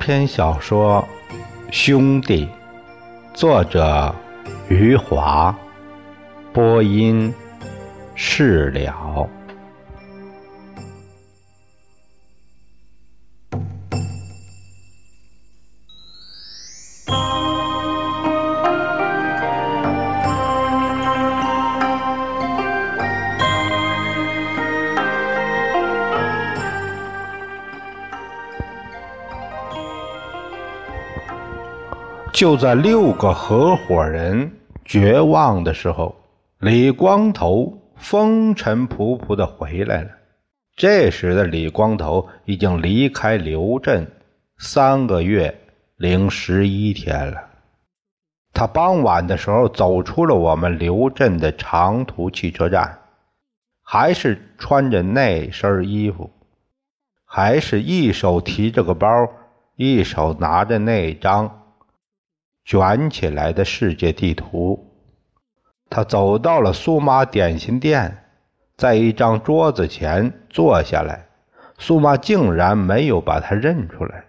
篇小说《兄弟》，作者余华，播音释了。就在六个合伙人绝望的时候，李光头风尘仆仆的回来了。这时的李光头已经离开刘镇三个月零十一天了。他傍晚的时候走出了我们刘镇的长途汽车站，还是穿着那身衣服，还是一手提着个包，一手拿着那张。卷起来的世界地图，他走到了苏妈点心店，在一张桌子前坐下来。苏妈竟然没有把他认出来。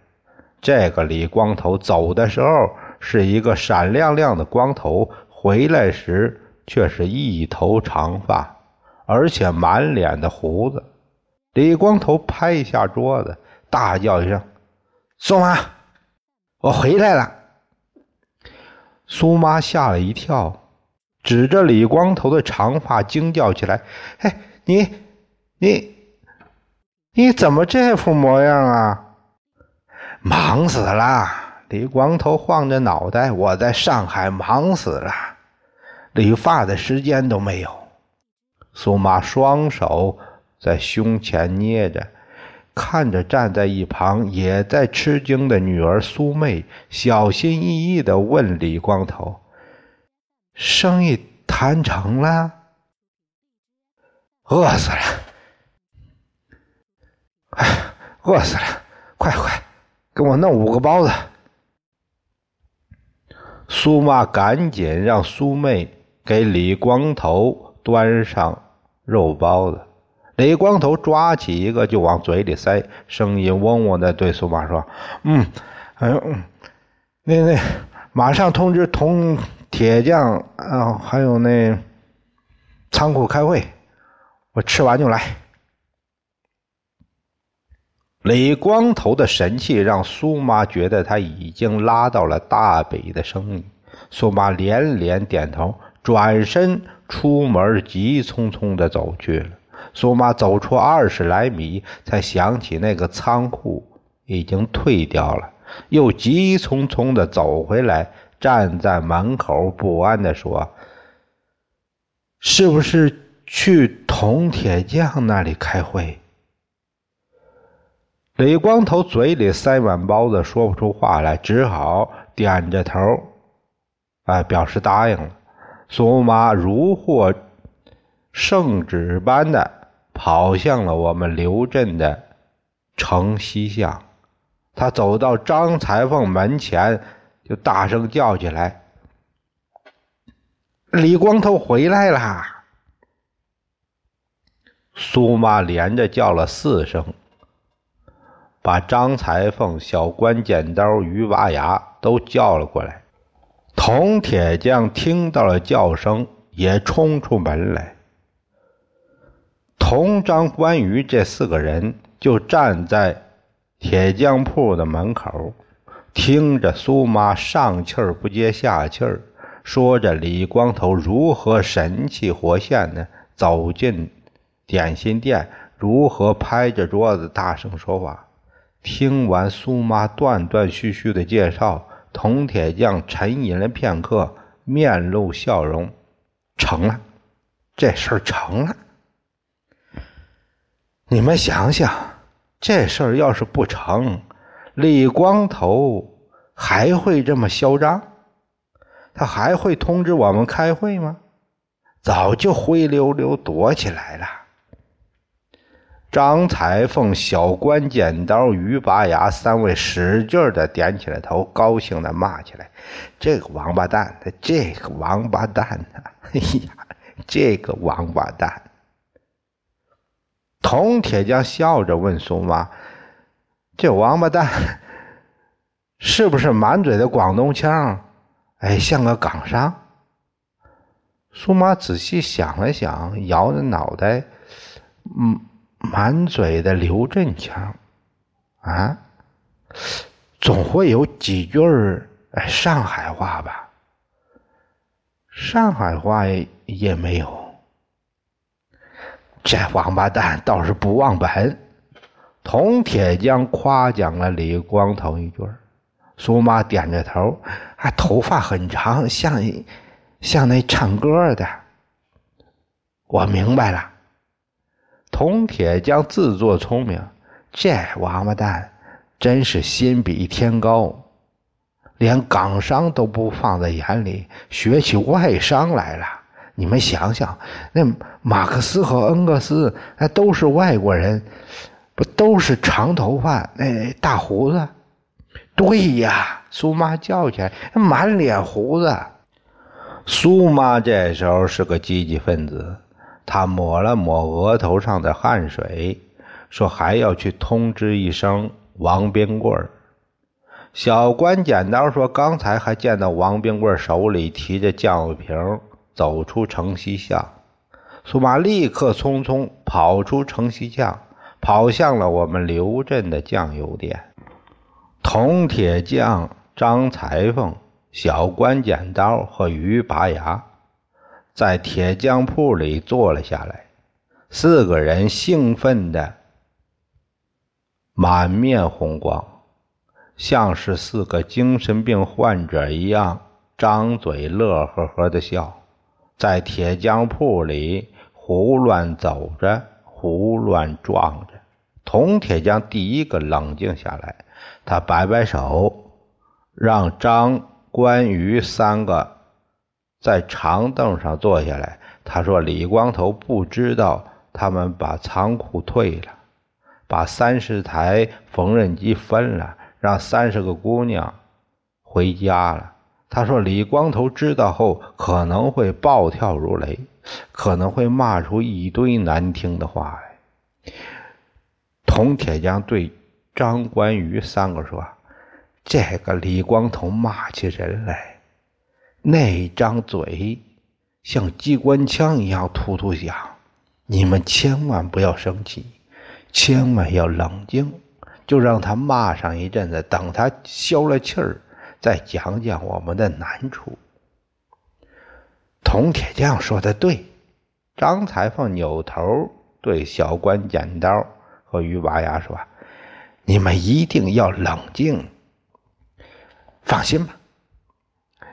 这个李光头走的时候是一个闪亮亮的光头，回来时却是一头长发，而且满脸的胡子。李光头拍一下桌子，大叫一声：“苏妈，我回来了！”苏妈吓了一跳，指着李光头的长发惊叫起来：“哎，你、你、你怎么这副模样啊？忙死了！”李光头晃着脑袋：“我在上海忙死了，理发的时间都没有。”苏妈双手在胸前捏着。看着站在一旁也在吃惊的女儿苏妹，小心翼翼的问李光头：“生意谈成了？饿死了！哎，饿死了！快快，给我弄五个包子！”苏妈赶紧让苏妹给李光头端上肉包子。李光头抓起一个就往嘴里塞，声音嗡嗡的对苏妈说：“嗯，哎呦，那那，马上通知铜铁匠啊，还有那仓库开会，我吃完就来。”李光头的神气让苏妈觉得他已经拉到了大北的生意。苏妈连连点头，转身出门，急匆匆的走去了。苏妈走出二十来米，才想起那个仓库已经退掉了，又急匆匆地走回来，站在门口不安地说：“是不是去铜铁匠那里开会？”李光头嘴里塞满包子，说不出话来，只好点着头，哎，表示答应了。苏妈如获圣旨般的。跑向了我们刘镇的城西巷，他走到张裁缝门前，就大声叫起来：“李光头回来啦！”苏妈连着叫了四声，把张裁缝、小关剪刀、鱼拔牙都叫了过来。铜铁匠听到了叫声，也冲出门来。同张关羽这四个人就站在铁匠铺的门口，听着苏妈上气儿不接下气儿，说着李光头如何神气活现的走进点心店，如何拍着桌子大声说话。听完苏妈断断续续的介绍，铜铁匠沉吟了片刻，面露笑容：“成了，这事儿成了。”你们想想，这事儿要是不成，李光头还会这么嚣张？他还会通知我们开会吗？早就灰溜溜躲起来了。张裁缝、小关剪刀、于拔牙三位使劲的点起了头，高兴的骂起来：“这个王八蛋！这个王八蛋呐！哎呀，这个王八蛋！”铜铁匠笑着问苏妈：“这王八蛋 是不是满嘴的广东腔？哎，像个港商。苏妈仔细想了想，摇着脑袋，嗯，满嘴的刘镇腔，啊，总会有几句儿上海话吧？上海话也没有。这王八蛋倒是不忘本。铜铁匠夸奖了李光头一句苏妈点着头，啊，头发很长，像像那唱歌的。我明白了。铜铁匠自作聪明，这王八蛋真是心比天高，连港商都不放在眼里，学起外商来了。你们想想，那马克思和恩格斯，那都是外国人。不都是长头发，那大胡子？对呀，苏妈叫起来，满脸胡子。苏妈这时候是个积极分子，她抹了抹额头上的汗水，说还要去通知一声王冰棍儿小关剪刀说，刚才还见到王冰棍手里提着酱油瓶走出城西巷。苏妈立刻匆匆跑出城西巷。跑向了我们刘镇的酱油店，铜铁匠张裁缝、小关剪刀和鱼拔牙在铁匠铺里坐了下来，四个人兴奋的满面红光，像是四个精神病患者一样，张嘴乐呵呵的笑，在铁匠铺里胡乱走着。胡乱撞着，铜铁匠第一个冷静下来，他摆摆手，让张、关、于三个在长凳上坐下来。他说：“李光头不知道他们把仓库退了，把三十台缝纫机分了，让三十个姑娘回家了。”他说：“李光头知道后可能会暴跳如雷。”可能会骂出一堆难听的话来。童铁匠对张关羽三个说：“这个李光头骂起人来，那张嘴像机关枪一样突突响。你们千万不要生气，千万要冷静，就让他骂上一阵子，等他消了气儿，再讲讲我们的难处。”铜铁匠说的对，张裁缝扭头对小关剪刀和于拔牙说：“你们一定要冷静，放心吧。”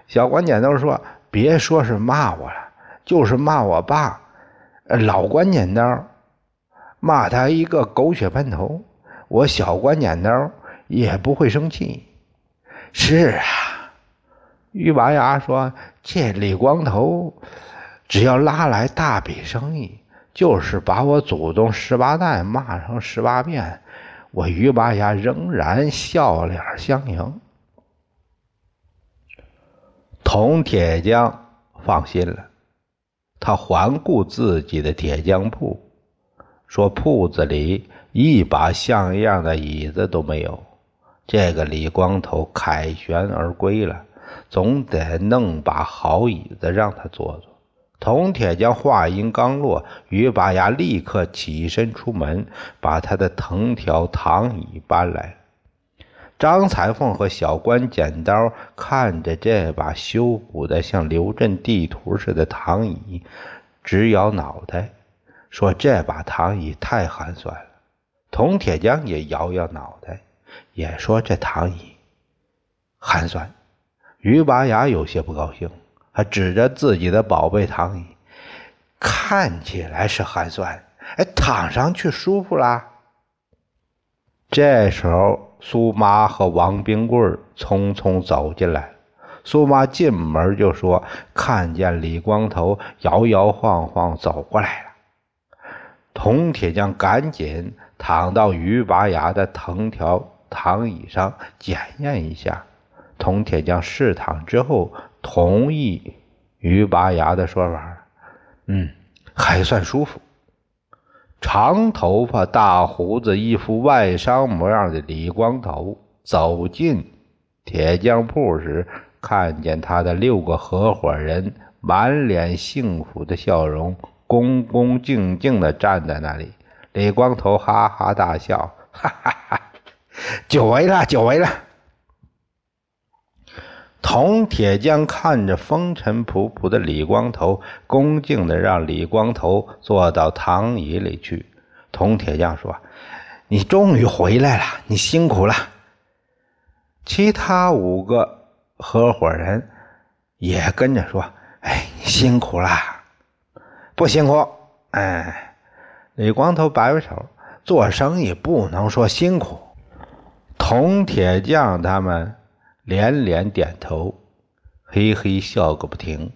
小关剪刀说：“别说是骂我了，就是骂我爸，老关剪刀，骂他一个狗血喷头，我小关剪刀也不会生气。”是啊。于拔牙说：“这李光头，只要拉来大笔生意，就是把我祖宗十八代骂成十八遍，我于拔牙仍然笑脸相迎。”铜铁匠放心了，他环顾自己的铁匠铺，说：“铺子里一把像样的椅子都没有，这个李光头凯旋而归了。”总得弄把好椅子让他坐坐。铜铁匠话音刚落，于拔牙立刻起身出门，把他的藤条躺椅搬来张彩凤和小关剪刀看着这把修补的像刘镇地图似的躺椅，直摇脑袋，说：“这把躺椅太寒酸了。”铜铁匠也摇摇脑袋，也说：“这躺椅寒酸。”于拔牙有些不高兴，还指着自己的宝贝躺椅，看起来是寒酸，哎，躺上去舒服啦。这时候，苏妈和王冰棍匆匆走进来。苏妈进门就说：“看见李光头摇摇晃晃走过来了。”铜铁匠赶紧躺到于拔牙的藤条躺椅上检验一下。铜铁匠试躺之后，同意于拔牙的说法。嗯，还算舒服。长头发、大胡子、一副外伤模样的李光头走进铁匠铺时，看见他的六个合伙人满脸幸福的笑容，恭恭敬敬地站在那里。李光头哈哈大笑，哈哈哈，久违了，久违了。铜铁匠看着风尘仆仆的李光头，恭敬的让李光头坐到躺椅里去。铜铁匠说：“你终于回来了，你辛苦了。”其他五个合伙人也跟着说：“哎，你辛苦了，不辛苦。”哎，李光头摆摆手：“做生意不能说辛苦。”铜铁匠他们。连连点头，嘿嘿笑个不停。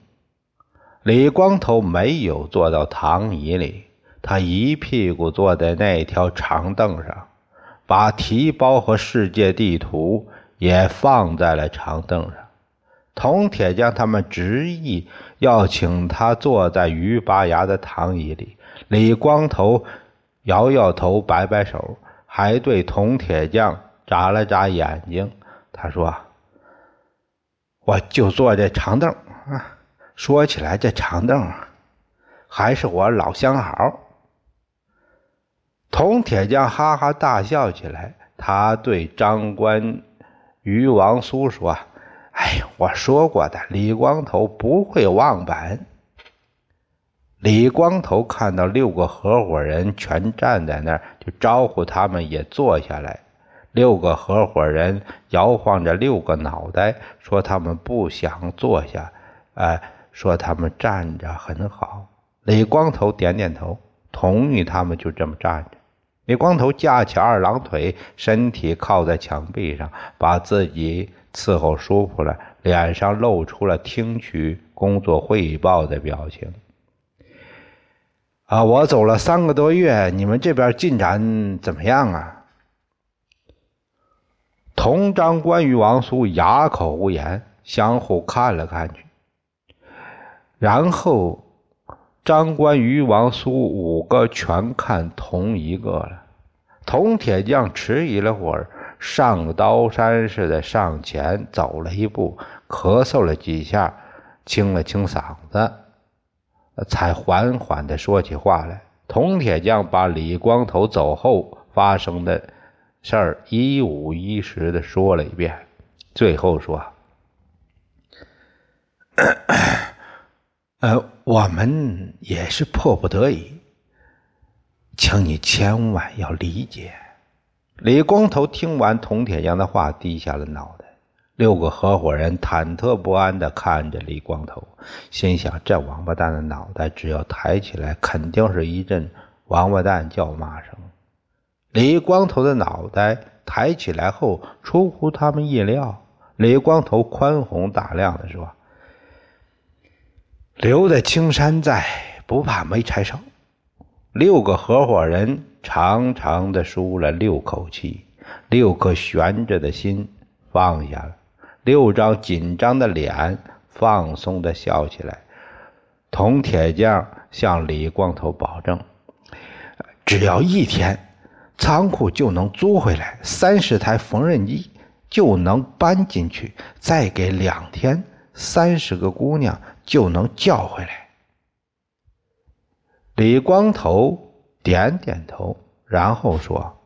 李光头没有坐到躺椅里，他一屁股坐在那条长凳上，把提包和世界地图也放在了长凳上。铜铁匠他们执意要请他坐在鱼拔牙的躺椅里。李光头摇摇头，摆摆手，还对铜铁匠眨了眨眼睛。他说。我就坐这长凳啊！说起来，这长凳还是我老相好。铜铁匠哈哈大笑起来。他对张官于王苏说：“哎，我说过的，李光头不会忘本。”李光头看到六个合伙人全站在那儿，就招呼他们也坐下来。六个合伙人摇晃着六个脑袋，说他们不想坐下，哎，说他们站着很好。李光头点点头，同意他们就这么站着。李光头架起二郎腿，身体靠在墙壁上，把自己伺候舒服了，脸上露出了听取工作汇报的表情。啊，我走了三个多月，你们这边进展怎么样啊？同张关羽王苏哑口无言，相互看了看去，然后张关羽王苏五个全看同一个了。铜铁匠迟疑了会儿，上刀山似的上前走了一步，咳嗽了几下，清了清嗓子，才缓缓的说起话来。铜铁匠把李光头走后发生的。事儿一五一十的说了一遍，最后说：“呃，我们也是迫不得已，请你千万要理解。”李光头听完铜铁匠的话，低下了脑袋。六个合伙人忐忑不安的看着李光头，心想：这王八蛋的脑袋只要抬起来，肯定是一阵王八蛋叫骂声。李光头的脑袋抬起来后，出乎他们意料。李光头宽宏大量的说：“留得青山在，不怕没柴烧。”六个合伙人长长的舒了六口气，六颗悬着的心放下了，六张紧张的脸放松的笑起来。铜铁匠向李光头保证：“只要一天。”仓库就能租回来，三十台缝纫机就能搬进去，再给两天，三十个姑娘就能叫回来。李光头点点头，然后说：“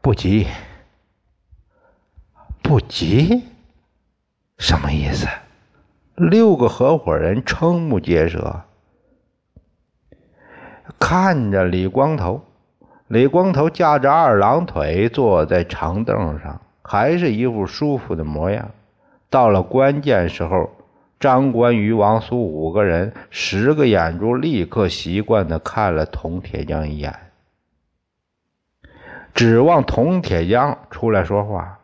不急，不急，什么意思？”六个合伙人瞠目结舌，看着李光头。李光头架着二郎腿坐在长凳上，还是一副舒服的模样。到了关键时候，张关羽、王苏五个人，十个眼珠立刻习惯的看了铜铁匠一眼，指望铜铁匠出来说话。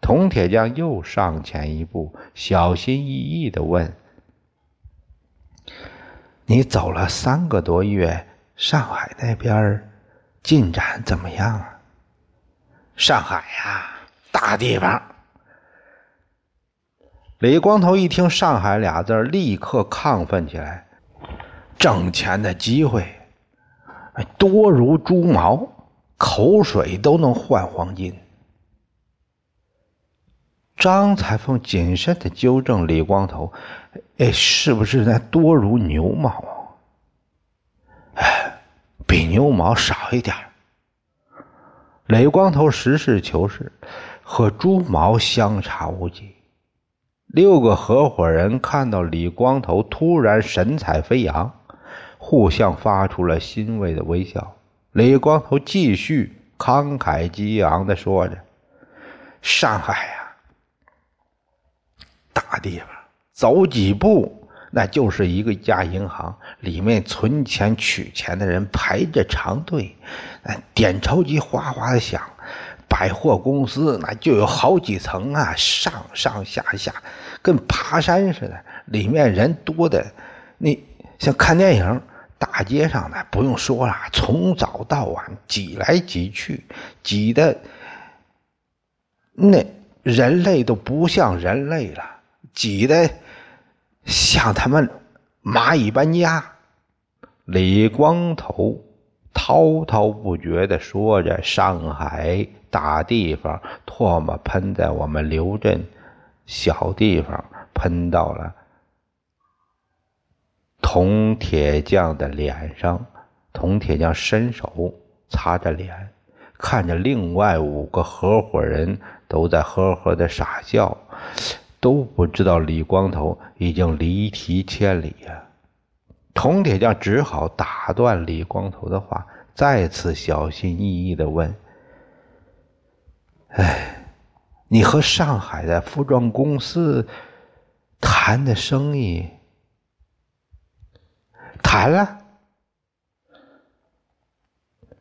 铜铁匠又上前一步，小心翼翼的问：“你走了三个多月，上海那边？”进展怎么样啊？上海呀，大地方。李光头一听“上海”俩字立刻亢奋起来。挣钱的机会多如猪毛，口水都能换黄金。张裁缝谨慎的纠正李光头：“哎，是不是那多如牛毛？啊，比牛毛少一点。”李光头实事求是，和猪毛相差无几。六个合伙人看到李光头突然神采飞扬，互相发出了欣慰的微笑。李光头继续慷慨激昂的说着：“上海呀，大地方，走几步。”那就是一个家银行，里面存钱取钱的人排着长队，点钞机哗哗的响。百货公司那就有好几层啊，上上下下跟爬山似的，里面人多的，你像看电影，大街上呢不用说了，从早到晚挤来挤去，挤的那人类都不像人类了，挤的。像他们蚂蚁搬家，李光头滔滔不绝地说着：“上海大地方，唾沫喷在我们刘镇小地方，喷到了铜铁匠的脸上。铜铁匠伸手擦着脸，看着另外五个合伙人都在呵呵的傻笑。”都不知道李光头已经离题千里呀！铜铁匠只好打断李光头的话，再次小心翼翼的问：“哎，你和上海的服装公司谈的生意谈了？”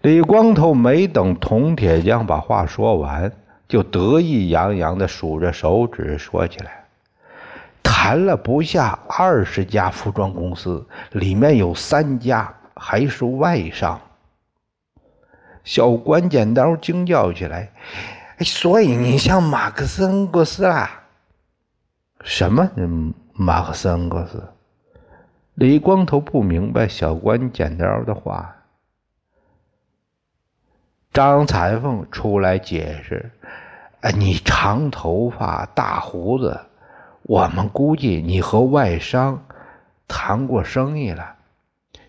李光头没等铜铁匠把话说完。就得意洋洋的数着手指说起来：“谈了不下二十家服装公司，里面有三家还是外商。”小关剪刀惊叫起来：“所以你像马克思恩格斯啦？什么马克思恩格斯？”李光头不明白小关剪刀的话。张裁缝出来解释。哎，你长头发、大胡子，我们估计你和外商谈过生意了，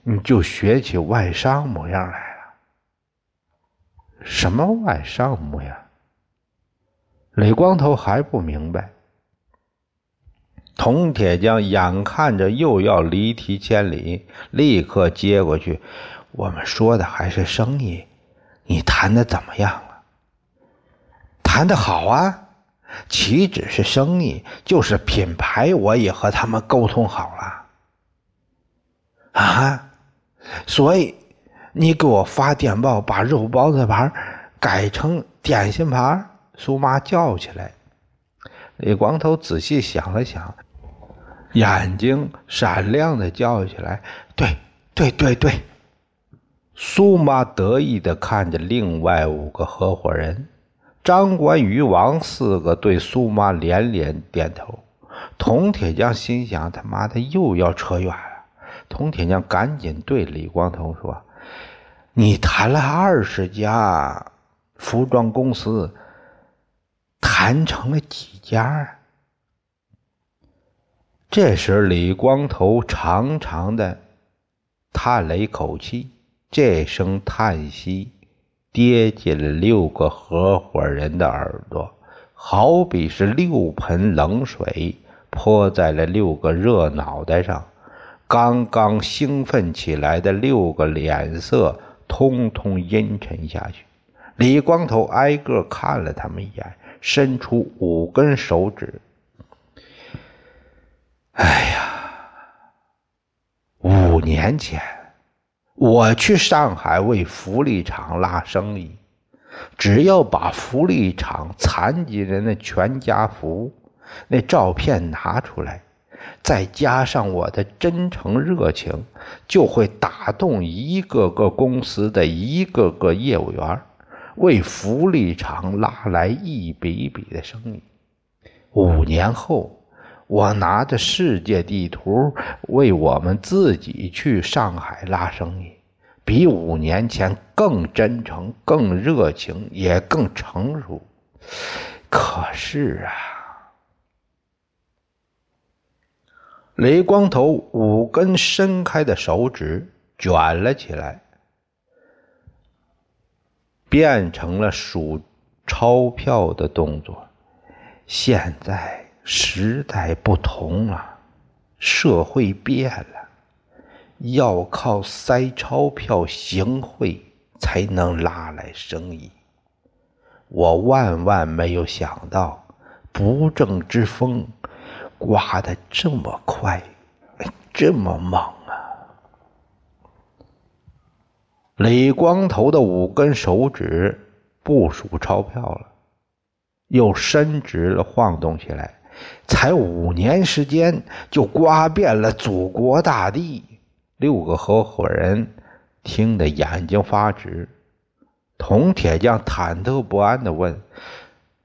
你就学起外商模样来了。什么外商模样？李光头还不明白。铜铁匠眼看着又要离题千里，立刻接过去：“我们说的还是生意，你谈的怎么样了？”谈的好啊，岂止是生意，就是品牌，我也和他们沟通好了。啊，所以你给我发电报，把肉包子牌改成点心牌。苏妈叫起来。李光头仔细想了想，眼睛闪亮的叫起来：“对，对，对，对！”苏妈得意的看着另外五个合伙人。张关于王四个对苏妈连连点头。铜铁匠心想：“他妈的又要扯远了。”铜铁匠赶紧对李光头说：“你谈了二十家服装公司，谈成了几家？”这时，李光头长长的叹了一口气，这声叹息。跌进了六个合伙人的耳朵，好比是六盆冷水泼在了六个热脑袋上。刚刚兴奋起来的六个脸色通通阴沉下去。李光头挨个看了他们一眼，伸出五根手指：“哎呀，五年前。”我去上海为福利厂拉生意，只要把福利厂残疾人的全家福那照片拿出来，再加上我的真诚热情，就会打动一个个公司的一个个业务员，为福利厂拉来一笔笔的生意。五年后。我拿着世界地图为我们自己去上海拉生意比五年前更真诚更热情也更成熟。可是啊雷光头五根伸开的手指卷了起来变成了数钞票的动作。现在时代不同了，社会变了，要靠塞钞票行贿才能拉来生意。我万万没有想到，不正之风。刮的这么快，这么猛啊！李光头的五根手指不数钞票了，又伸直了晃动起来。才五年时间，就刮遍了祖国大地。六个合伙人听得眼睛发直。铜铁匠忐忑不安的问：“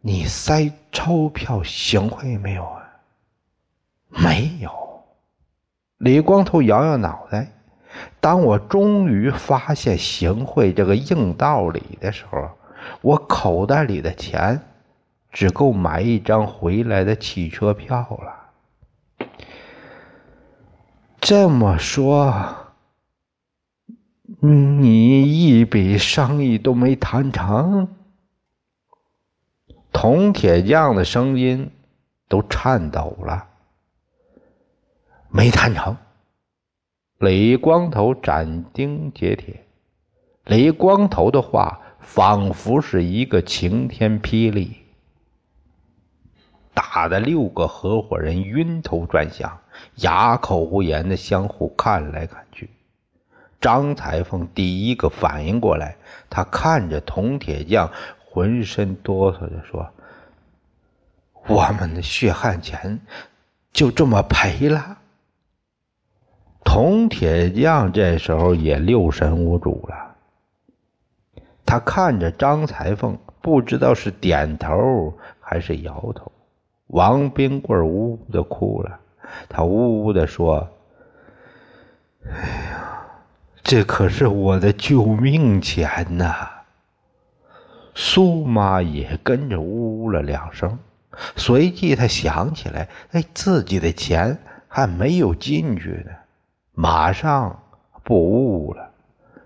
你塞钞票行贿没有啊？”没有，李光头摇摇脑袋。当我终于发现行贿这个硬道理的时候，我口袋里的钱只够买一张回来的汽车票了。这么说，你一笔生意都没谈成？铜铁匠的声音都颤抖了。没谈成。李光头斩钉截铁。李光头的话仿佛是一个晴天霹雳，打的六个合伙人晕头转向，哑口无言的相互看来看去。张裁缝第一个反应过来，他看着铜铁匠，浑身哆嗦的说：“我们的血汗钱就这么赔了。”铜铁匠这时候也六神无主了，他看着张裁缝，不知道是点头还是摇头。王冰棍呜呜的哭了，他呜呜的说：“哎呀，这可是我的救命钱呐！”苏妈也跟着呜呜了两声，随即他想起来，哎，自己的钱还没有进去呢。马上不呜了，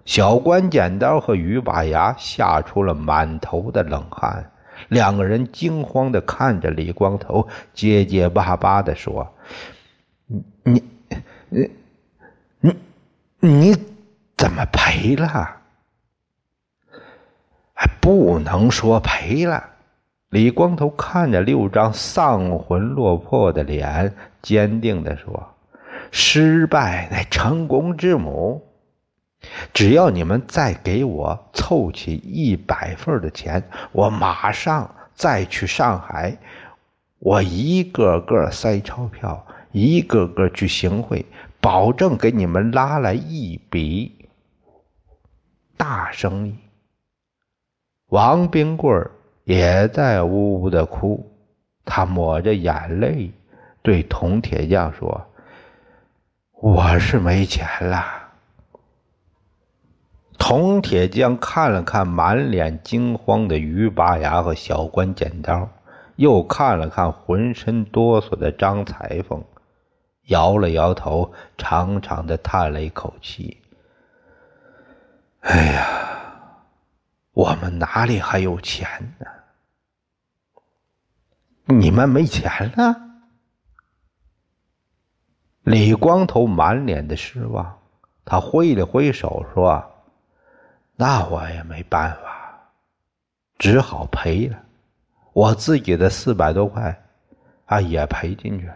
小关剪刀和于把牙吓出了满头的冷汗，两个人惊慌的看着李光头，结结巴巴的说：“你你你你怎么赔了？不能说赔了。”李光头看着六张丧魂落魄的脸，坚定的说。失败乃成功之母。只要你们再给我凑齐一百份的钱，我马上再去上海，我一个个塞钞票，一个个去行贿，保证给你们拉来一笔大生意。王冰棍也在呜呜的哭，他抹着眼泪对铜铁匠说。我是没钱了。铜铁匠看了看满脸惊慌的于拔牙和小关剪刀，又看了看浑身哆嗦的张裁缝，摇了摇头，长长的叹了一口气：“哎呀，我们哪里还有钱呢？你们没钱了？”李光头满脸的失望，他挥了挥手说：“那我也没办法，只好赔了。我自己的四百多块，啊，也赔进去了。”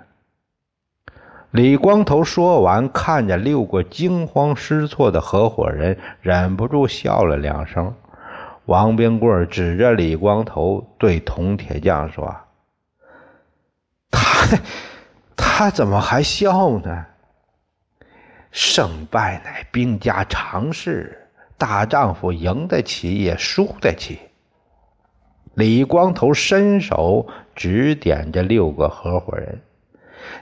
李光头说完，看着六个惊慌失措的合伙人，忍不住笑了两声。王冰棍指着李光头对铜铁匠说：“他。”他怎么还笑呢？胜败乃兵家常事，大丈夫赢得起也输得起。李光头伸手指点着六个合伙人：“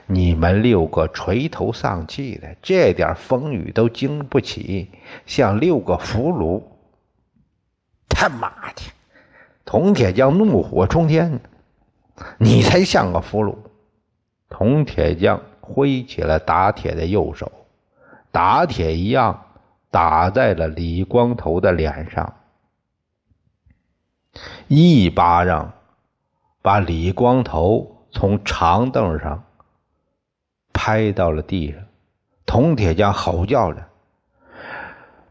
你们六个垂头丧气的，这点风雨都经不起，像六个俘虏。”他妈的！铜铁匠怒火冲天：“你才像个俘虏！”铜铁匠挥起了打铁的右手，打铁一样打在了李光头的脸上，一巴掌把李光头从长凳上拍到了地上。铜铁匠吼叫着：“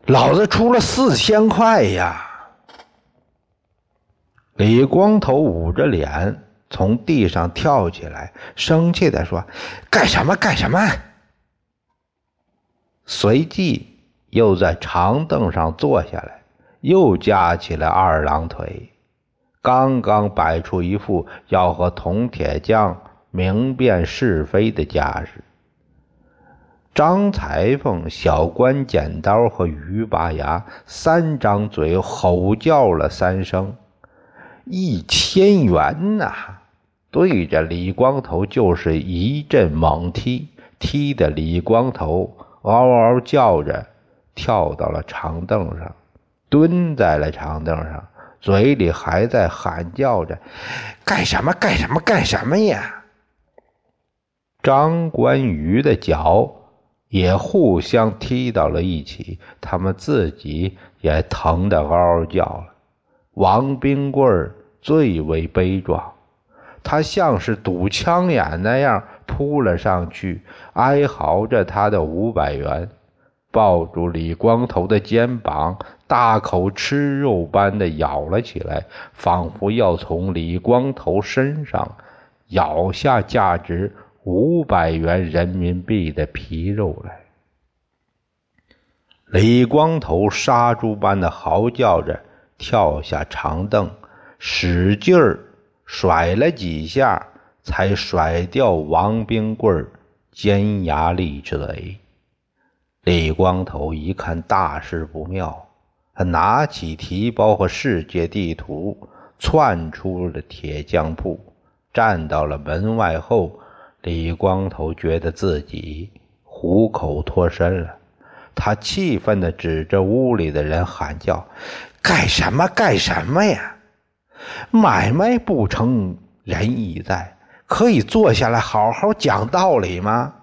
老子出了四千块呀！”李光头捂着脸。从地上跳起来，生气地说：“干什么？干什么？”随即又在长凳上坐下来，又架起了二郎腿，刚刚摆出一副要和铜铁匠明辨是非的架势。张裁缝、小关剪刀和于拔牙三张嘴吼叫了三声：“一千元呐！”对着李光头就是一阵猛踢，踢得李光头嗷嗷叫着，跳到了长凳上，蹲在了长凳上，嘴里还在喊叫着：“干什么？干什么？干什么呀！”张关羽的脚也互相踢到了一起，他们自己也疼得嗷嗷叫了。王冰棍最为悲壮。他像是堵枪眼那样扑了上去，哀嚎着他的五百元，抱住李光头的肩膀，大口吃肉般的咬了起来，仿佛要从李光头身上咬下价值五百元人民币的皮肉来。李光头杀猪般的嚎叫着，跳下长凳，使劲儿。甩了几下，才甩掉王冰棍尖牙利嘴。李光头一看大事不妙，他拿起提包和世界地图，窜出了铁匠铺，站到了门外后，李光头觉得自己虎口脱身了。他气愤地指着屋里的人喊叫：“干什么？干什么呀！”买卖不成仁义在，可以坐下来好好讲道理吗？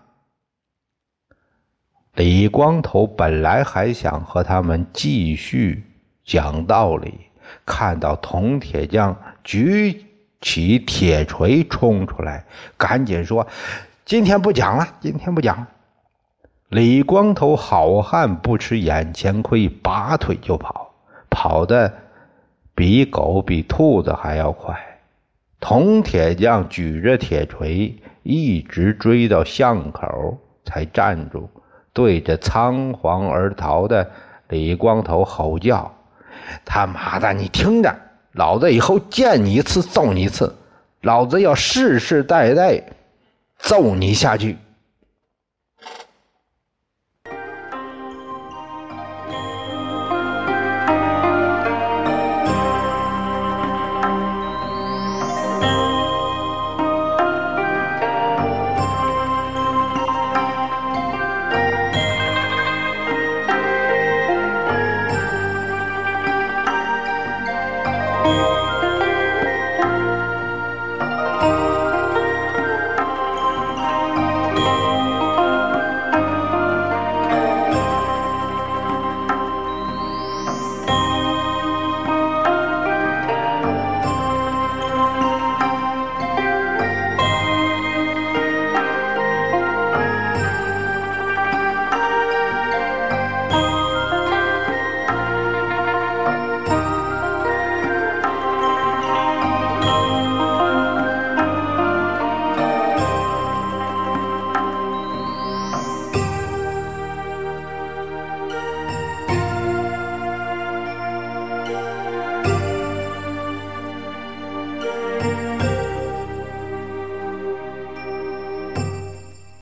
李光头本来还想和他们继续讲道理，看到铜铁匠举起铁锤冲出来，赶紧说：“今天不讲了，今天不讲。”李光头好汉不吃眼前亏，拔腿就跑，跑的。比狗比兔子还要快，铜铁匠举着铁锤，一直追到巷口才站住，对着仓皇而逃的李光头吼叫：“他妈的，你听着，老子以后见你一次揍你一次，老子要世世代代揍你下去！”